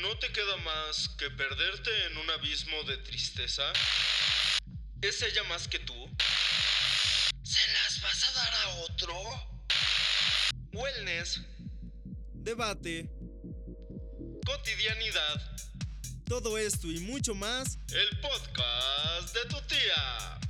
¿No te queda más que perderte en un abismo de tristeza? ¿Es ella más que tú? ¿Se las vas a dar a otro? Wellness, Debate, cotidianidad, todo esto y mucho más. el podcast de tu tía.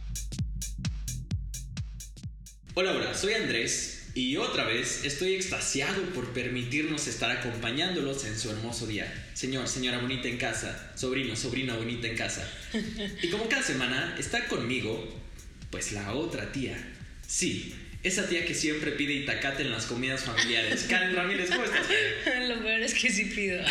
Hola, hola, soy Andrés y otra vez estoy extasiado por permitirnos estar acompañándolos en su hermoso día. Señor, señora bonita en casa, sobrino, sobrina bonita en casa. Y como cada semana está conmigo, pues la otra tía. Sí, esa tía que siempre pide itacate en las comidas familiares. Karen Ramírez, ¿cómo estás? Lo peor es que sí pido.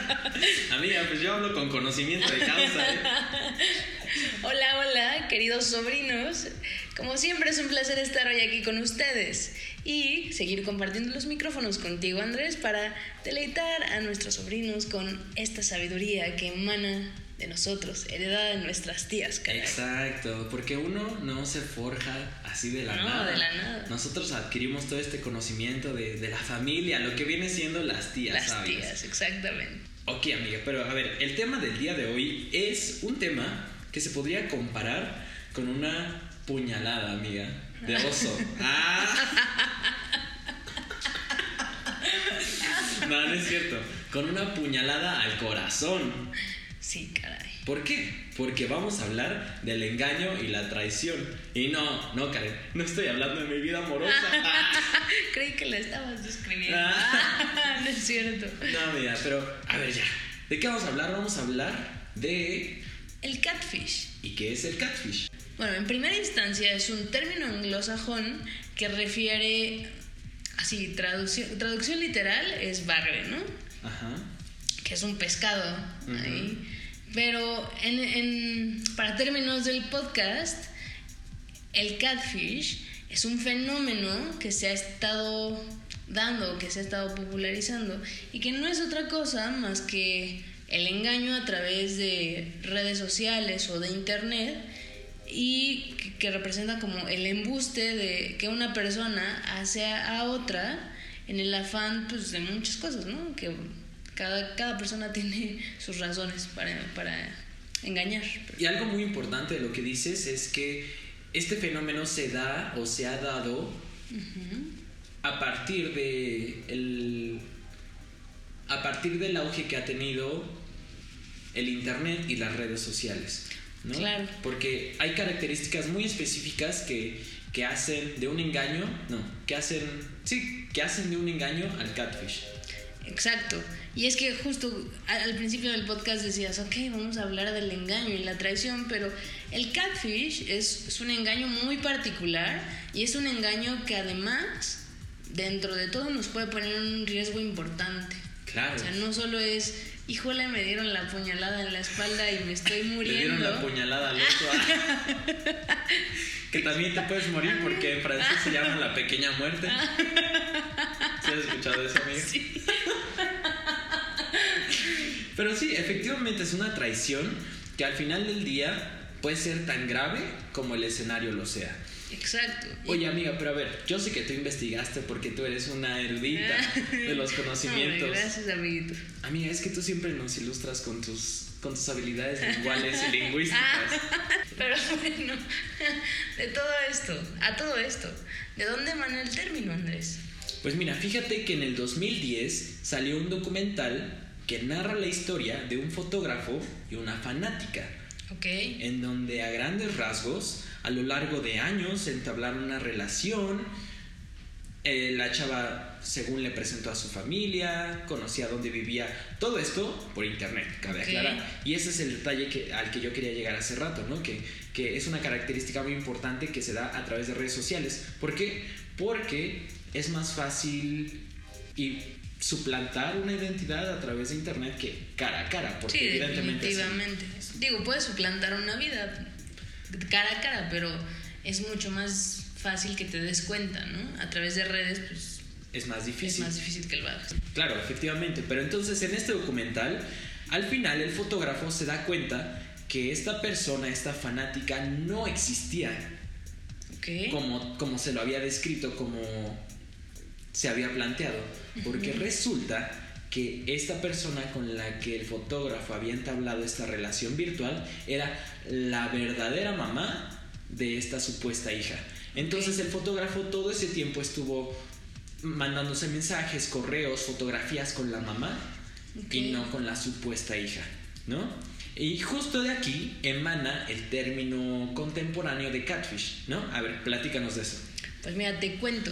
Amiga, pues yo hablo con conocimiento de causa. ¿eh? Hola, hola, queridos sobrinos. Como siempre es un placer estar hoy aquí con ustedes y seguir compartiendo los micrófonos contigo, Andrés, para deleitar a nuestros sobrinos con esta sabiduría que emana de nosotros, heredada de nuestras tías, caray. Exacto, porque uno no se forja así de la No, nada. de la nada. Nosotros adquirimos todo este conocimiento de, de la familia, lo que viene siendo las tías, Las ¿sabes? tías, exactamente. Ok, amiga, pero a ver, el tema del día de hoy es un tema que se podría comparar con una puñalada, amiga, de oso. ah. No, no es cierto. Con una puñalada al corazón. Sí, caray. ¿Por qué? Porque vamos a hablar del engaño y la traición. Y no, no, Karen, no estoy hablando de mi vida amorosa. Creí que la estabas describiendo. Ah. no es cierto. No, amiga, pero a ver ya. ¿De qué vamos a hablar? Vamos a hablar de... El catfish. ¿Y qué es el catfish? Bueno, en primera instancia es un término anglosajón que refiere, así, traducción, traducción literal es bagre, ¿no? Ajá. Que es un pescado. Ahí. Pero en, en- para términos del podcast, el catfish es un fenómeno que se ha estado dando, que se ha estado popularizando y que no es otra cosa más que el engaño a través de redes sociales o de internet y que, que representa como el embuste de que una persona hace a, a otra en el afán pues, de muchas cosas, ¿no? Que cada, cada persona tiene sus razones para, para engañar. Y algo muy importante de lo que dices es que este fenómeno se da o se ha dado a partir de el a partir del auge que ha tenido el internet y las redes sociales, ¿no? Claro. Porque hay características muy específicas que, que hacen de un engaño, no, que hacen, sí, que hacen de un engaño al catfish. Exacto. Y es que justo al principio del podcast decías, ok, vamos a hablar del engaño y la traición, pero el catfish es, es un engaño muy particular y es un engaño que además, dentro de todo, nos puede poner en un riesgo importante. Claro. O sea, no solo es, híjole, me dieron la puñalada en la espalda y me estoy Le muriendo. dieron la puñalada al oso. ah. que también te puedes morir porque en francés se llama la pequeña muerte. ¿Sí has escuchado eso, amigo? Sí. Pero sí, efectivamente es una traición que al final del día puede ser tan grave como el escenario lo sea. Exacto. Oye, amiga, pero a ver, yo sé que tú investigaste porque tú eres una erudita de los conocimientos. Gracias, amiguito. Amiga, es que tú siempre nos ilustras con tus, con tus habilidades linguales y lingüísticas. Pero bueno, de todo esto, a todo esto, ¿de dónde emana el término, Andrés? Pues mira, fíjate que en el 2010 salió un documental que narra la historia de un fotógrafo y una fanática, Ok. en donde a grandes rasgos, a lo largo de años, entablaron una relación. Eh, la chava, según le presentó a su familia, conocía dónde vivía, todo esto por internet, cabe aclarar. Y ese es el detalle que, al que yo quería llegar hace rato, ¿no? Que, que es una característica muy importante que se da a través de redes sociales. ¿Por qué? Porque es más fácil y suplantar una identidad a través de internet que cara a cara, porque Sí, evidentemente así- definitivamente. Digo, puedes suplantar una vida cara a cara, pero es mucho más fácil que te des cuenta, ¿no? A través de redes, pues es más es difícil. más difícil que lo hagas. Claro, efectivamente. Pero entonces en este documental, al final el fotógrafo se da cuenta que esta persona, esta fanática, no existía como, como se lo había descrito, como se había planteado. Porque resulta que esta persona con la que el fotógrafo había entablado esta relación virtual era la verdadera mamá de esta supuesta hija. Entonces el fotógrafo todo ese tiempo estuvo mandándose mensajes, correos, fotografías con la mamá y no con la supuesta hija, ¿no? Y justo de aquí emana el término contemporáneo de catfish, ¿no? A ver, platícanos de eso. Pues mira, te cuento.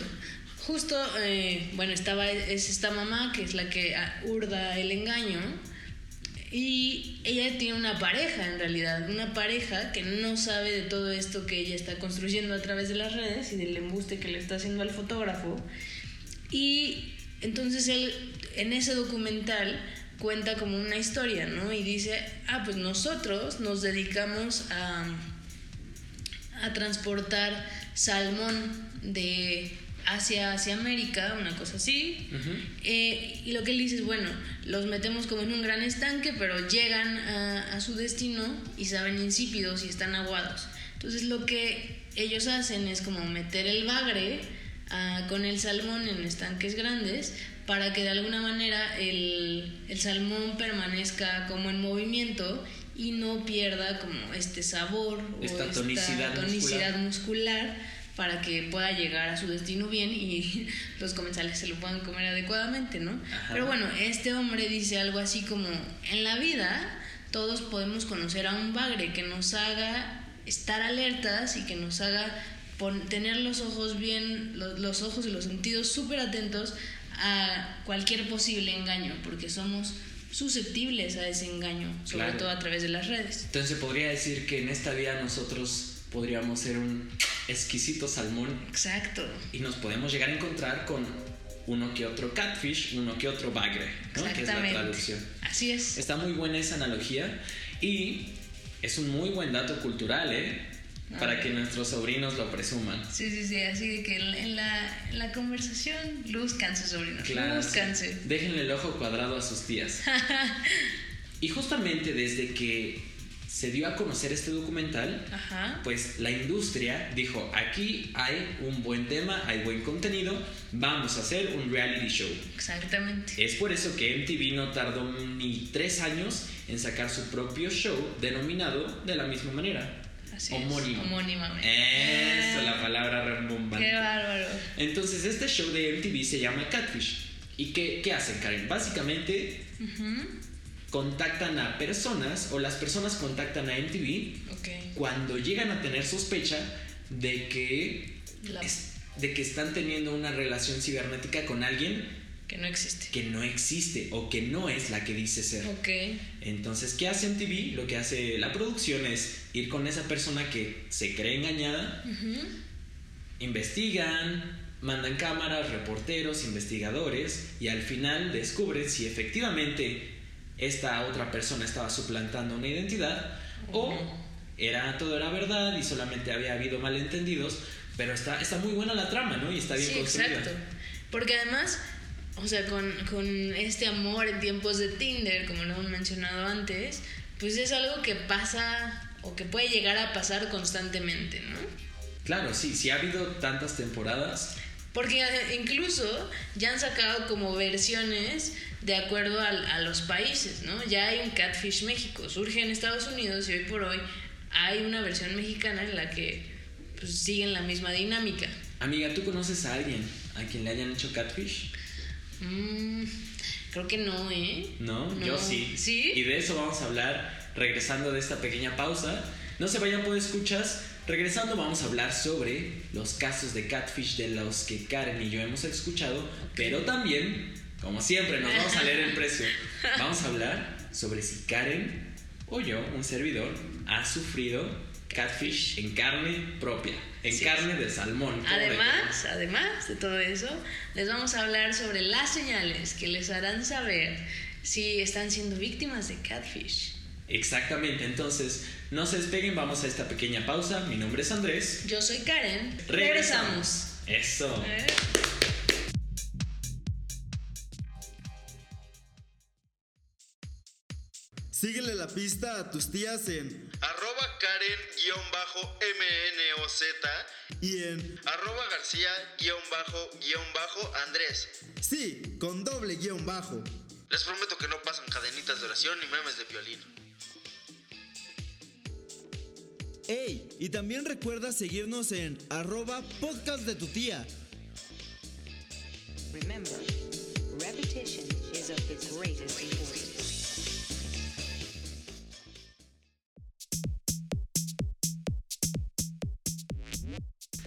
Justo, eh, bueno, estaba es esta mamá que es la que ah, urda el engaño y ella tiene una pareja en realidad, una pareja que no sabe de todo esto que ella está construyendo a través de las redes y del embuste que le está haciendo al fotógrafo. Y entonces él en ese documental cuenta como una historia, ¿no? Y dice, ah, pues nosotros nos dedicamos a a transportar salmón de Asia hacia América, una cosa así. Eh, y lo que él dice es, bueno, los metemos como en un gran estanque, pero llegan a, a su destino y saben insípidos y están aguados. Entonces lo que ellos hacen es como meter el bagre ah, con el salmón en estanques grandes para que de alguna manera el, el salmón permanezca como en movimiento y no pierda como este sabor Esta o tonicidad tonicidad muscular para que pueda llegar a su destino bien y los comensales se lo puedan comer adecuadamente, ¿no? Ajá. Pero bueno, este hombre dice algo así como, en la vida todos podemos conocer a un bagre que nos haga estar alertas y que nos haga tener los ojos bien, lo- los ojos y los sentidos súper atentos a cualquier posible engaño, porque somos susceptibles a ese engaño, sobre Claro. todo a través de las redes. Entonces se podría decir que en esta vida nosotros podríamos ser un exquisito salmón Exacto. y nos podemos llegar a encontrar con uno que otro catfish, uno que otro bagre, ¿no? que es la Exactamente. traducción. Así es. Está muy buena esa analogía y es un muy buen dato cultural, ¿eh? Para que nuestros sobrinos lo presuman. Sí, sí, sí, así de que en en la, en la conversación luzcanse, sobrinos, Claro. luzcanse. sí. Déjenle el ojo cuadrado a sus tías. y justamente desde que se dio a conocer este documental, Ajá. pues la industria dijo, aquí hay un buen tema, hay buen contenido, vamos a hacer un reality show. Exactamente. Es por eso que MTV no tardó ni tres años en sacar su propio show denominado de la misma manera. Así homónimo. es. Homónimamente. Eso, Ah, la palabra rimbombante. Qué bárbaro. Entonces, este show de MTV se llama Catfish. ¿Y qué, qué hacen, Karen? Básicamente. Contactan a personas o las personas contactan a MTV cuando llegan a tener sospecha de que, La- es- de que están teniendo una relación cibernética con alguien Que no existe. que no existe o que no es la que dice ser. Ok. Entonces, ¿qué hace MTV? Lo que hace la producción es ir con esa persona que se cree engañada, investigan, mandan cámaras, reporteros, investigadores y al final descubren si efectivamente esta otra persona estaba suplantando una identidad o era todo era verdad y solamente había habido malentendidos, pero está, está muy buena la trama, ¿no? Y está bien Sí, construida. exacto. Porque además, o sea, con, con este amor en tiempos de Tinder, como lo hemos mencionado antes, pues es algo que pasa o que puede llegar a pasar constantemente, ¿no? Claro, sí, sí ha habido tantas temporadas. Porque eh, incluso ya han sacado como versiones de acuerdo al- a, los países, ¿no? Ya hay un Catfish México, surge en Estados Unidos y hoy por hoy hay una versión mexicana en la que pues, siguen la misma dinámica. Amiga, ¿tú conoces a alguien a quien le hayan hecho catfish? Mm, creo que no, ¿eh? No, No. yo sí. ¿Sí? Y de eso vamos a hablar regresando de esta pequeña pausa. No se vayan por escuchas. Regresando vamos a hablar sobre los casos de catfish de los que Karen y yo hemos escuchado, pero también, como siempre, nos vamos a leer el precio. Vamos a hablar sobre si Karen o yo, un servidor, ha sufrido catfish en carne propia, en Sí. carne de salmón. ¿cómo de Además, además de todo eso, les vamos a hablar sobre las señales que les harán saber si están siendo víctimas de catfish. Exactamente, entonces no se despeguen, vamos a esta pequeña pausa. Mi nombre es Andrés. Yo soy Karen. Regresamos. Regresamos. Eso. ¿Eh? Síguele la pista a tus tías en Arroba Karen-MNOZ. y en Arroba García-Andrés. sí, con doble guion bajo. Les prometo que no pasan cadenitas de oración ni memes de violín. ¡Ey! Y también recuerda seguirnos en arroba podcast de tu tía. Remember,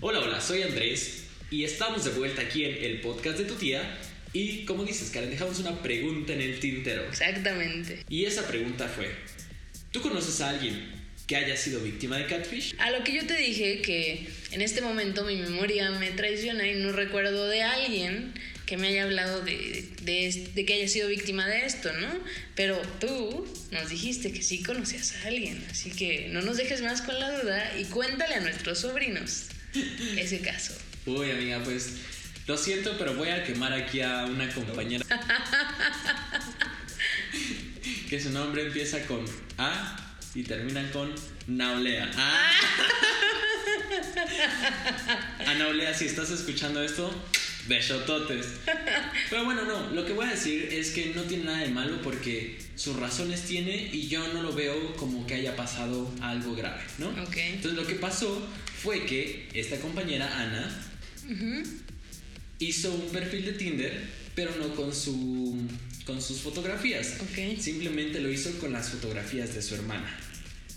Hola, hola, soy Andrés y estamos de vuelta aquí en el podcast de tu tía. Y como dices, Karen, dejamos una pregunta en el tintero. Exactamente. Y esa pregunta fue, ¿tú conoces a alguien que haya sido víctima de catfish? A lo que yo te dije que en este momento mi memoria me traiciona y no recuerdo de alguien que me haya hablado de, de, de que haya sido víctima de esto, ¿no? Pero tú nos dijiste que sí conocías a alguien, así que no nos dejes más con la duda y cuéntale a nuestros sobrinos ese caso. Uy, amiga, pues lo siento, pero voy a quemar aquí a una compañera. que su nombre empieza con A y termina con Naulea. Ah. A Naulea, si estás escuchando esto, besototes. Pero bueno, no, lo que voy a decir es que no tiene nada de malo porque sus razones tiene y yo no lo veo como que haya pasado algo grave, ¿no? Ok. Entonces lo que pasó fue que esta compañera, Ana, hizo un perfil de Tinder, pero no con su con sus fotografías. Ok. Simplemente lo hizo con las fotografías de su hermana,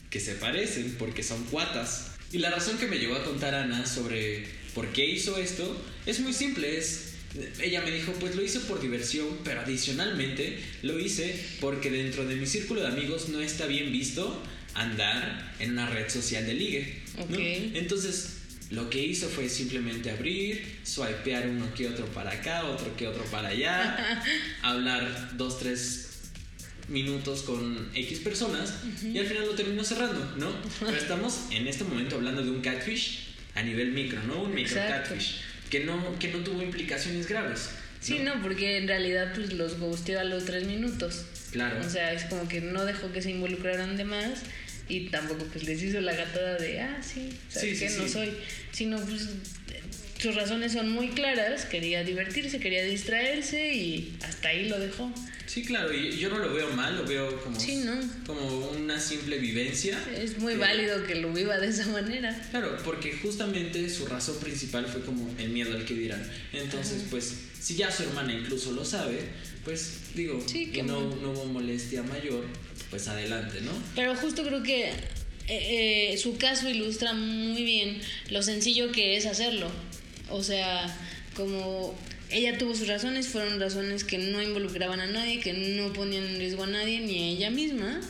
que se parecen porque son cuatas. Y la razón que me llevó a contar Ana sobre por qué hizo esto es muy simple, es ella me dijo, pues lo hice por diversión, pero adicionalmente lo hice porque dentro de mi círculo de amigos no está bien visto andar en una red social de ligue. ¿No? Ok. Entonces, lo que hizo fue simplemente abrir, swipear uno que otro para acá, otro que otro para allá, hablar dos, tres minutos con X personas y al final lo terminó cerrando, ¿no? Pero estamos en este momento hablando de un catfish a nivel micro, ¿no? Un micro Exacto. catfish que no, que no tuvo implicaciones graves. Sí, no, porque en realidad pues los ghosteó a los tres minutos. Claro. O sea, es como que no dejó que se involucraran de más y tampoco pues les hizo la gatada de, ah, sí, ¿sabes Sí, sí, qué? No sí. soy. Sino pues sus razones son muy claras, quería divertirse, quería distraerse y hasta ahí lo dejó. Sí, claro, y yo no lo veo mal, lo veo como, Sí, ¿no? como una simple vivencia. Es muy que- válido que lo viva de esa manera. Claro, porque justamente su razón principal fue como el miedo al que dirán. Entonces, pues, si ya su hermana incluso lo sabe, pues digo, Sí, que no, no hubo molestia mayor, pues adelante, ¿no? Pero justo creo que eh, eh, su caso ilustra muy bien lo sencillo que es hacerlo. O sea, como ella tuvo sus razones, fueron razones que no involucraban a nadie, que no ponían en riesgo a nadie ni a ella misma.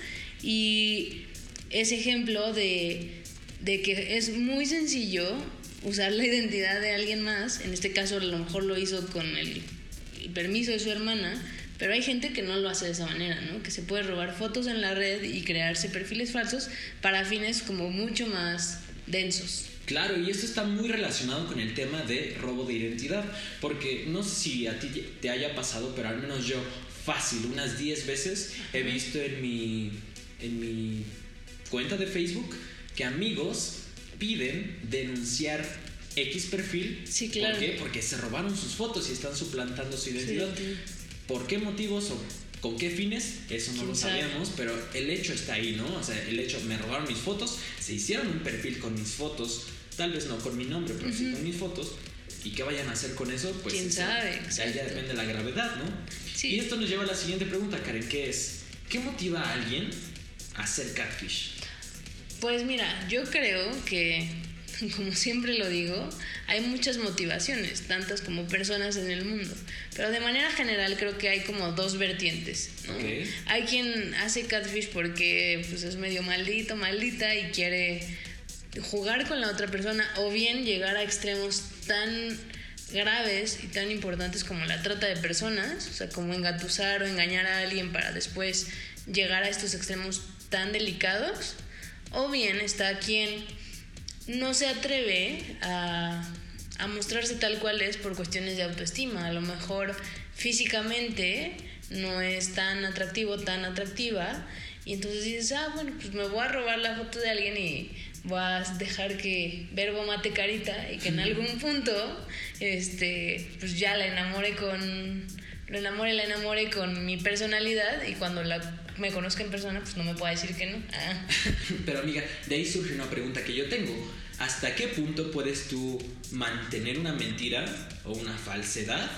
Y ese ejemplo de, de que es muy sencillo usar la identidad de alguien más, en este caso a lo mejor lo hizo con el, el permiso de su hermana, pero hay gente que no lo hace de esa manera, ¿no? Que se puede robar fotos en la red y crearse perfiles falsos para fines como mucho más densos. Claro, y esto está muy relacionado con el tema de robo de identidad, porque no sé si a ti te haya pasado, pero al menos yo fácil, unas 10 veces he visto en mi, en mi cuenta de Facebook que amigos piden denunciar X perfil. Sí, claro. ¿Por qué? Porque se robaron sus fotos y están suplantando su identidad. sí. ¿Por qué motivos o con qué fines? Eso no ¿Quién lo sabe? sabíamos, pero el hecho está ahí, ¿no? O sea, el hecho, me robaron mis fotos, se hicieron un perfil con mis fotos, tal vez no con mi nombre, pero sí con mis fotos. ¿Y qué vayan a hacer con eso? Pues ¿Quién sabe? Ya, depende de la gravedad, ¿no? Sí. Y esto nos lleva a la siguiente pregunta, Karen, que es, ¿qué motiva a alguien a hacer catfish? Pues mira, yo creo que, como siempre lo digo, hay muchas motivaciones, tantas como personas en el mundo. Pero de manera general creo que hay como dos vertientes. Hay quien hace catfish porque pues, es medio maldito, maldita y quiere jugar con la otra persona o bien llegar a extremos tan graves y tan importantes como la trata de personas, o sea, como engatusar o engañar a alguien para después llegar a estos extremos tan delicados, o bien está quien no se atreve a, a mostrarse tal cual es por cuestiones de autoestima, a lo mejor físicamente no es tan atractivo, tan atractiva, y entonces dices, ah, bueno, pues me voy a robar la foto de alguien y voy a dejar que verbo mate carita y que en algún punto este, pues ya la enamore con, lo enamore, la enamore con mi personalidad y cuando la, me conozca en persona, pues no me pueda decir que no. Ah. Pero amiga, de ahí surge una pregunta que yo tengo. ¿Hasta qué punto puedes tú mantener una mentira o una falsedad?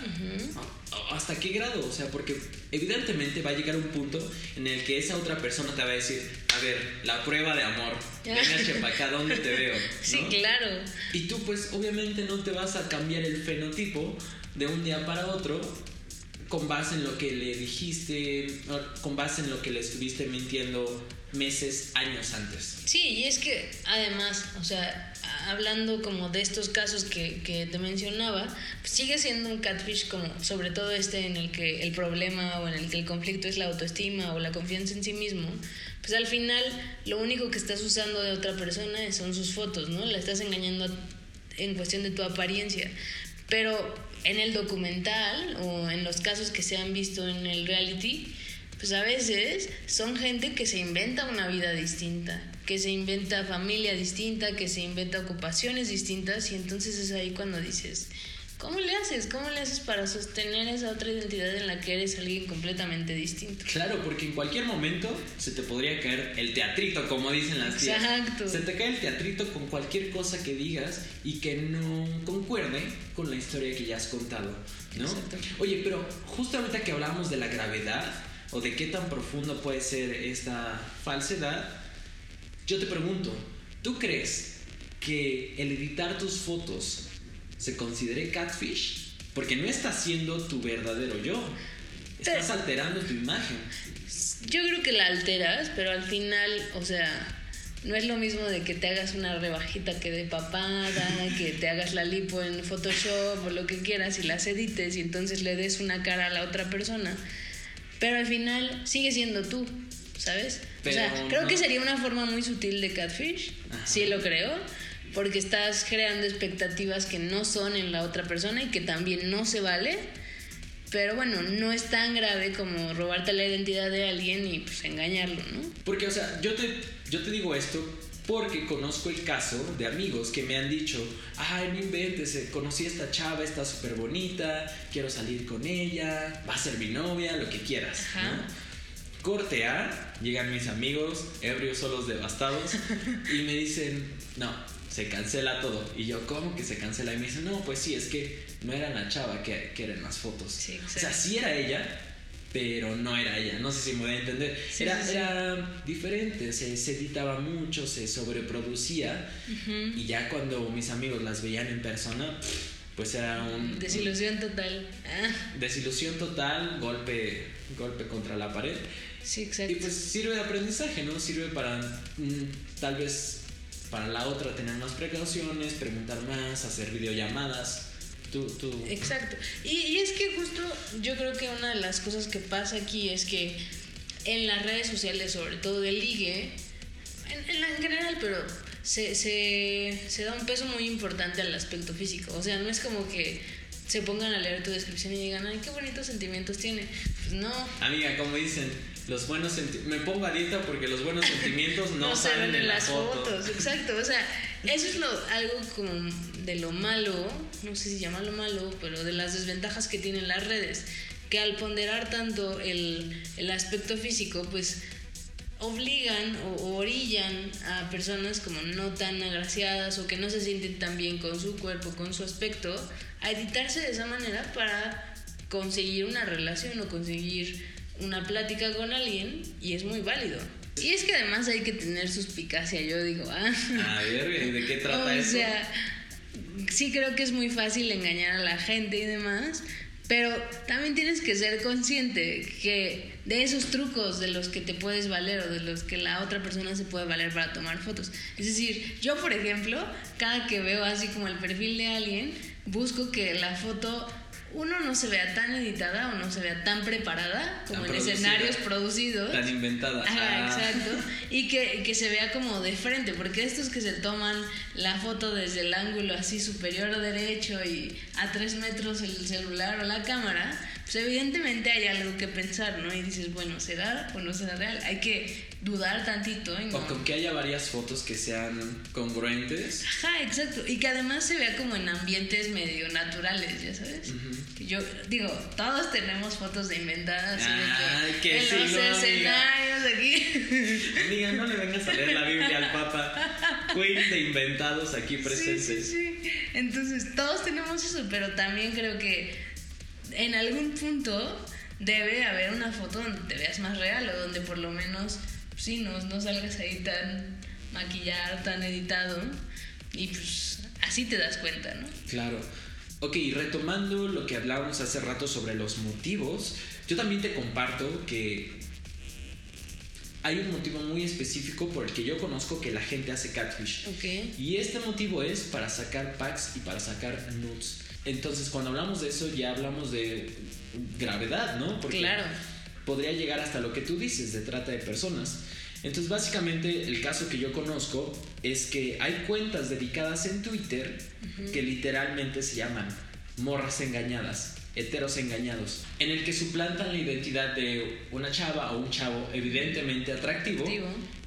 ¿O ¿Hasta qué grado? O sea, porque evidentemente va a llegar un punto en el que esa otra persona te va a decir, a ver, la prueba de amor, venga chepa acá, ¿dónde te veo? Sí, claro. Y tú pues obviamente no te vas a cambiar el fenotipo de un día para otro con base en lo que le dijiste, con base en lo que le estuviste mintiendo meses, años antes. Sí, y es que además, o sea, hablando como de estos casos que, que te mencionaba, pues sigue siendo un catfish como sobre todo este en el que el problema o en el que el conflicto es la autoestima o la confianza en sí mismo, pues al final lo único que estás usando de otra persona son sus fotos, ¿no? La estás engañando en cuestión de tu apariencia. Pero en el documental o en los casos que se han visto en el reality, pues a veces son gente que se inventa una vida distinta, que se inventa familia distinta, que se inventa ocupaciones distintas y entonces es ahí cuando dices, ¿cómo le haces? ¿Cómo le haces para sostener esa otra identidad en la que eres alguien completamente distinto? Claro, porque en cualquier momento se te podría caer el teatrito, como dicen las tías. Exacto. Se te cae el teatrito con cualquier cosa que digas y que no concuerde con la historia que ya has contado, ¿no? Exacto. Oye, pero justo ahorita que hablamos de la gravedad o de qué tan profundo puede ser esta falsedad, yo te pregunto, ¿tú crees que el editar tus fotos se considere catfish? Porque no estás siendo tu verdadero yo. Estás Pero- alterando tu imagen. Yo creo que la alteras, pero al final, o sea, no es lo mismo de que te hagas una rebajita que de papada, que te hagas la lipo en Photoshop o lo que quieras y las edites y entonces le des una cara a la otra persona. Pero al final sigue siendo tú, ¿sabes? o sea, Pero creo no- que sería una forma muy sutil de catfish, Ajá. sí lo creo, porque estás creando expectativas que no son en la otra persona y que también no se vale. Pero bueno, no es tan grave como robarte la identidad de alguien y pues engañarlo, ¿no? Porque, o sea, yo te, yo te digo esto porque conozco el caso de amigos que me han dicho, ay, no inventes, eh, conocí a esta chava, está súper bonita, quiero salir con ella, va a ser mi novia, lo que quieras. Ajá. ¿no? Corte A, llegan mis amigos, ebrios, solos, devastados, y me dicen, no, se cancela todo. Y yo, ¿cómo que se cancela? Y me dicen, no, pues sí, es que no era la chava que, que era en las fotos. Sí, o sea, sí era ella, pero no era ella. No sé si me voy a entender. Sí, era, sí, sí. era diferente, se, se editaba mucho, se sobreproducía. Y ya cuando mis amigos las veían en persona, pues era un... Desilusión total. Ah, Desilusión total, golpe, golpe contra la pared. sí, exacto. Y pues sirve de aprendizaje, ¿no? Sirve para mm, tal vez para la otra tener más precauciones, preguntar más, hacer videollamadas. Tú, tú. Exacto. Y, y es que justo yo creo que una de las cosas que pasa aquí es que en las redes sociales, sobre todo de ligue, en, en, la- en general, pero se, se, se da un peso muy importante al aspecto físico. O sea, no es como que se pongan a leer tu descripción y digan, ay, qué bonitos sentimientos tiene. Pues no. Amiga, como dicen, los buenos me pongo a dieta porque los buenos sentimientos no, salen en la las foto. fotos. Exacto, o sea, eso es lo, algo como de lo malo, no sé si llamarlo malo, pero de las desventajas que tienen las redes, que al ponderar tanto el, el aspecto físico, pues obligan o orillan a personas como no tan agraciadas o que no se sienten tan bien con su cuerpo, con su aspecto, a editarse de esa manera para conseguir una relación o conseguir una plática con alguien y es muy válido. Y es que además hay que tener suspicacia, yo digo, ah. A ver, ¿y ¿de qué trata o eso? sea, sí creo que es muy fácil engañar a la gente y demás, pero también tienes que ser consciente que de esos trucos de los que te puedes valer o de los que la otra persona se puede valer para tomar fotos. Es decir, yo por ejemplo, cada que veo así como el perfil de alguien, busco que la foto uno no se vea tan editada o no se vea tan preparada como Tan en producida. escenarios producidos. Tan inventada. Ah. exacto. Y que, que se vea como de frente, porque estos que se toman la foto desde el ángulo así superior derecho y a tres metros el celular o la cámara, pues evidentemente hay algo que pensar, ¿no? Y dices, bueno, ¿será o no será real? Hay que dudar tantito y no... O con que haya varias fotos que sean congruentes. Ajá, exacto. Y que además se vea como en ambientes medio naturales, ya sabes. Que yo digo, todos tenemos fotos de inventadas. de Ay, que que en sí, los no, escenarios aquí. Digan, no le vengas a leer la Biblia al Papa. Queen de inventados aquí Sí, presentes. sí, sí. Entonces, todos tenemos eso, pero también creo que en algún punto debe haber una foto donde te veas más real o donde por lo menos, sí, no, no salgas ahí tan maquillado, tan editado y pues así te das cuenta, ¿no? Claro. Ok, retomando lo que hablábamos hace rato sobre los motivos, yo también te comparto que hay un motivo muy específico por el que yo conozco que la gente hace catfish. Ok. Y este motivo es para sacar packs y para sacar nudes. Entonces, cuando hablamos de eso, ya hablamos de gravedad, ¿no? Porque Claro. podría llegar hasta lo que tú dices, de trata de personas. Entonces, básicamente, el caso que yo conozco es que hay cuentas dedicadas en Twitter que literalmente se llaman morras engañadas, heteros engañados, en el que suplantan la identidad de una chava o un chavo evidentemente atractivo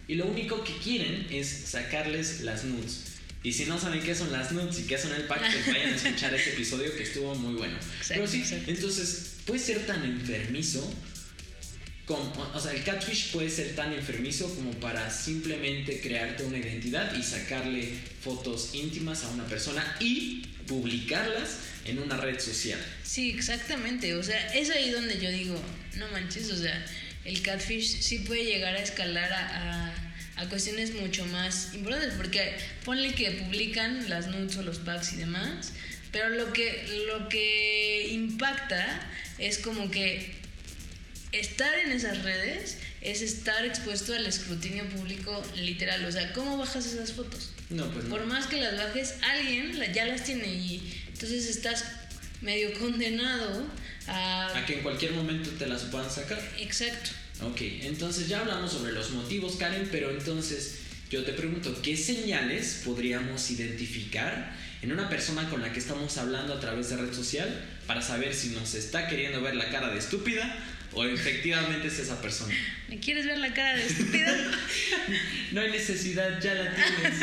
y lo único que quieren es sacarles las nudes. Y si no saben qué son las nudes y qué son el pack, pues vayan a escuchar ese episodio que estuvo muy bueno. Exacto, Pero sí, exacto. entonces puede ser tan enfermizo, como, o sea, el catfish puede ser tan enfermizo como para simplemente crearte una identidad y sacarle fotos íntimas a una persona y publicarlas en una red social. Sí, exactamente. O sea, es ahí donde yo digo, no manches, o sea, el catfish sí puede llegar a escalar a, a- a cuestiones mucho más importantes, porque ponle que publican las nudes o los packs y demás, pero lo que, lo que impacta es como que estar en esas redes es estar expuesto al escrutinio público literal. O sea, ¿cómo bajas esas fotos? No, pues no. Por más que las bajes, alguien ya las tiene y entonces estás medio condenado a... A que en cualquier momento te las puedan sacar. Exacto. Ok, entonces ya hablamos sobre los motivos, Karen, pero entonces yo te pregunto, ¿qué señales podríamos identificar en una persona con la que estamos hablando a través de red social para saber si nos está queriendo ver la cara de estúpida o efectivamente es esa persona? ¿Me quieres ver la cara de estúpido? No hay necesidad, ya la tienes.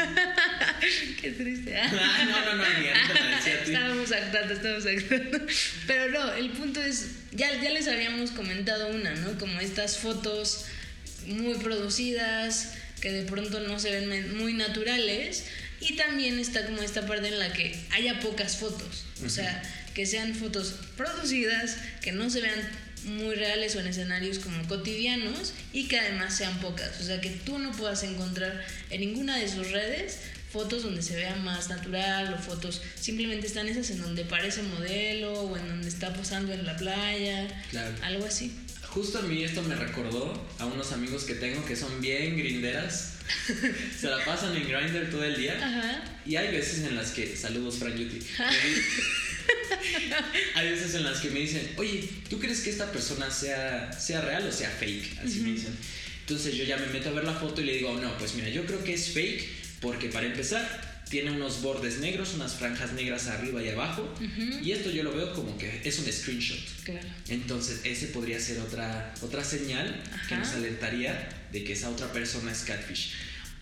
Qué triste. Ah, no, no, no, ni la decía a ti. Estábamos actuando, estábamos actuando. Pero no, el punto es, ya, ya les habíamos comentado una, ¿no? Como estas fotos muy producidas, que de pronto no se ven muy naturales. Y también está como esta parte en la que haya pocas fotos. O sea, que sean fotos producidas, que no se vean muy reales o en escenarios como cotidianos y que además sean pocas. O sea, que tú no puedas encontrar en ninguna de sus redes fotos donde se vea más natural o fotos simplemente están esas en donde parece modelo o en donde está posando en la playa, Claro. algo así. Justo a mí esto me recordó a unos amigos que tengo que son bien grinderas. Se la pasan en Grindr todo el día. Ajá. Y hay veces en las que, saludos Fran Yuti, hay veces en las que me dicen, oye, ¿tú crees que esta persona sea, sea real o sea fake? Así me dicen. Entonces yo ya me meto a ver la foto y le digo, no, pues mira, yo creo que es fake porque para empezar tiene unos bordes negros, unas franjas negras arriba y abajo. Y esto yo lo veo como que es un screenshot. Claro. Entonces, ese podría ser otra, otra señal que Ajá. nos alertaría de que esa otra persona es catfish.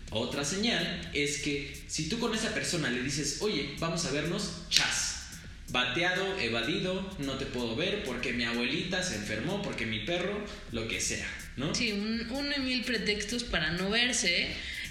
Otra señal es que si tú con esa persona le dices, oye, vamos a vernos, chas. Bateado, evadido, no te puedo ver porque mi abuelita se enfermó, porque mi perro, lo que sea, ¿no? Sí, un, uno y mil pretextos para no verse.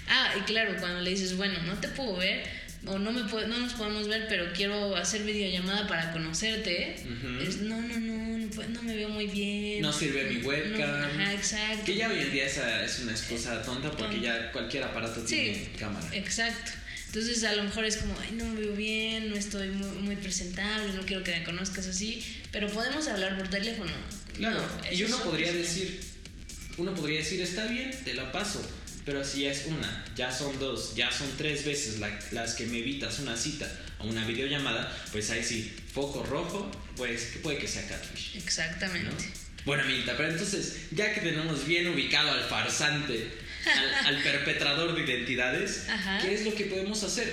Ah, y claro, cuando le dices, bueno, no te puedo ver o no, me puedo- no nos podemos ver, pero quiero hacer videollamada para conocerte, es no, no, no, no, no me veo muy bien. No sirve mi No, webcam. ajá, exacto. Que ya hoy en día esa es una excusa tonta porque Tonta. ya cualquier aparato Sí, tiene cámara. Exacto. Entonces a lo mejor es como, ay, no me veo bien, no estoy muy, muy presentable, no quiero que me conozcas así, pero podemos hablar por teléfono. Claro, No, y uno podría decir, uno podría decir, está bien, te la paso. Pero si es una, ya son dos, ya son tres veces la- las que me evitas una cita o una videollamada, pues ahí sí, foco rojo, pues que puede que sea catfish. ¿no? Exactamente. Bueno, Milta, pero entonces, ya que tenemos bien ubicado al farsante, al, al perpetrador de identidades, Ajá. ¿qué es lo que podemos hacer?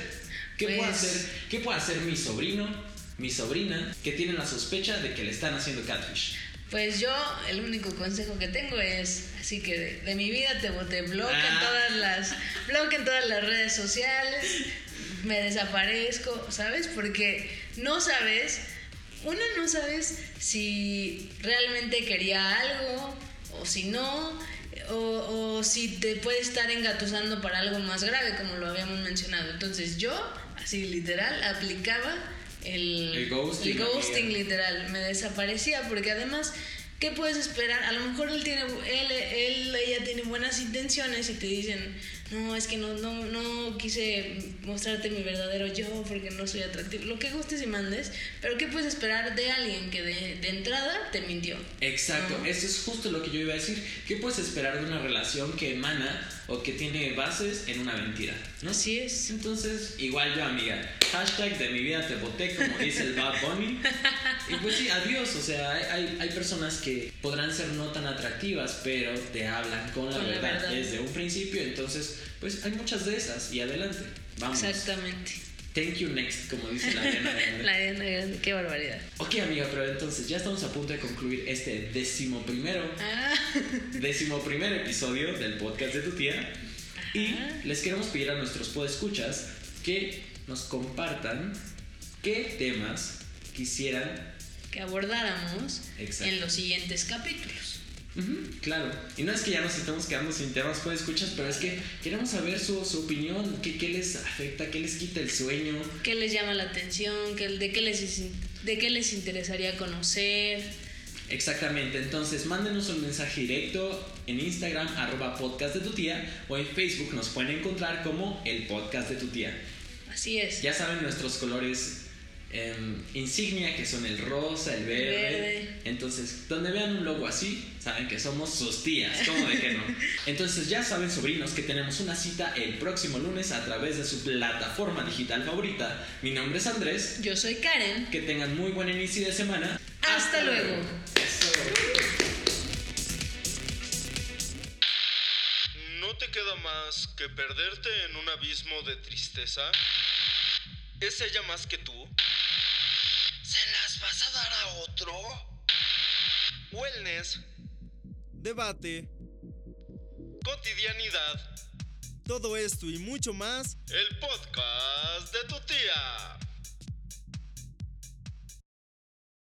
¿Qué, puede Pues- hacer? ¿Qué puede hacer mi sobrino? mi sobrina, que tiene la sospecha de que le están haciendo catfish. Pues yo, el único consejo que tengo es, así que de, de mi vida te boté blog en Ah. todas las, blog en todas las redes sociales, me desaparezco, ¿sabes? Porque no sabes, uno no sabes si realmente quería algo o si no, o, o si te puede estar engatusando para algo más grave, como lo habíamos mencionado. Entonces yo, así literal, aplicaba el, El ghosting, el ghosting literal, me desaparecía porque además, ¿qué puedes esperar? A lo mejor él tiene, él, él, ella tiene buenas intenciones y te dicen, no, es que no, no, no quise mostrarte mi verdadero yo porque no soy atractivo, lo que gustes y mandes, pero ¿qué puedes esperar de alguien que de, de entrada te mintió? Exacto, Ajá. eso es justo lo que yo iba a decir. ¿Qué puedes esperar de una relación que emana o que tiene bases en una mentira? ¿no? Así es. Entonces, igual yo, amiga, hashtag de mi vida te boté, como dice el Bad Bunny. Y pues sí, adiós. O sea, hay, hay, personas que podrán ser no tan atractivas, pero te hablan con la, Con la verdad, verdad. desde un principio. Entonces, pues hay muchas de esas. Y adelante, vamos. Exactamente. Thank you next, como dice la Ariana Grande. La Ariana Grande, qué barbaridad. Ok, amiga, pero entonces ya estamos a punto de concluir este décimo primero Ah, décimo primer episodio del podcast de tu tía. Y les queremos pedir a nuestros podescuchas que nos compartan qué temas quisieran. que abordáramos Exacto. en los siguientes capítulos. Claro. Y no es que ya nos estemos quedando sin temas podescuchas, pero es que queremos saber su, su opinión, qué, qué les afecta, qué les quita el sueño. ¿Qué les llama la atención? ¿Qué- de, qué les, ¿De qué les interesaría conocer? Exactamente, entonces mándenos un mensaje directo en Instagram, arroba podcast de tu tía, o en Facebook nos pueden encontrar como el podcast de tu tía. Así es. Ya saben nuestros colores em, insignia que son el rosa, el verde. Verde. Entonces, donde vean un logo así, saben que somos sus tías. ¿Cómo de que no? Entonces, ya saben, sobrinos, que tenemos una cita el próximo lunes a través de su plataforma digital favorita. Mi nombre es Andrés. Yo soy Karen. Que tengan muy buen inicio de semana. Hasta luego. Eso. ¿No te queda más que perderte en un abismo de tristeza? ¿Es ella más que tú? ¿Se las vas a dar a otro? Wellness, Debate, cotidianidad, todo esto y mucho más el podcast de tu tía.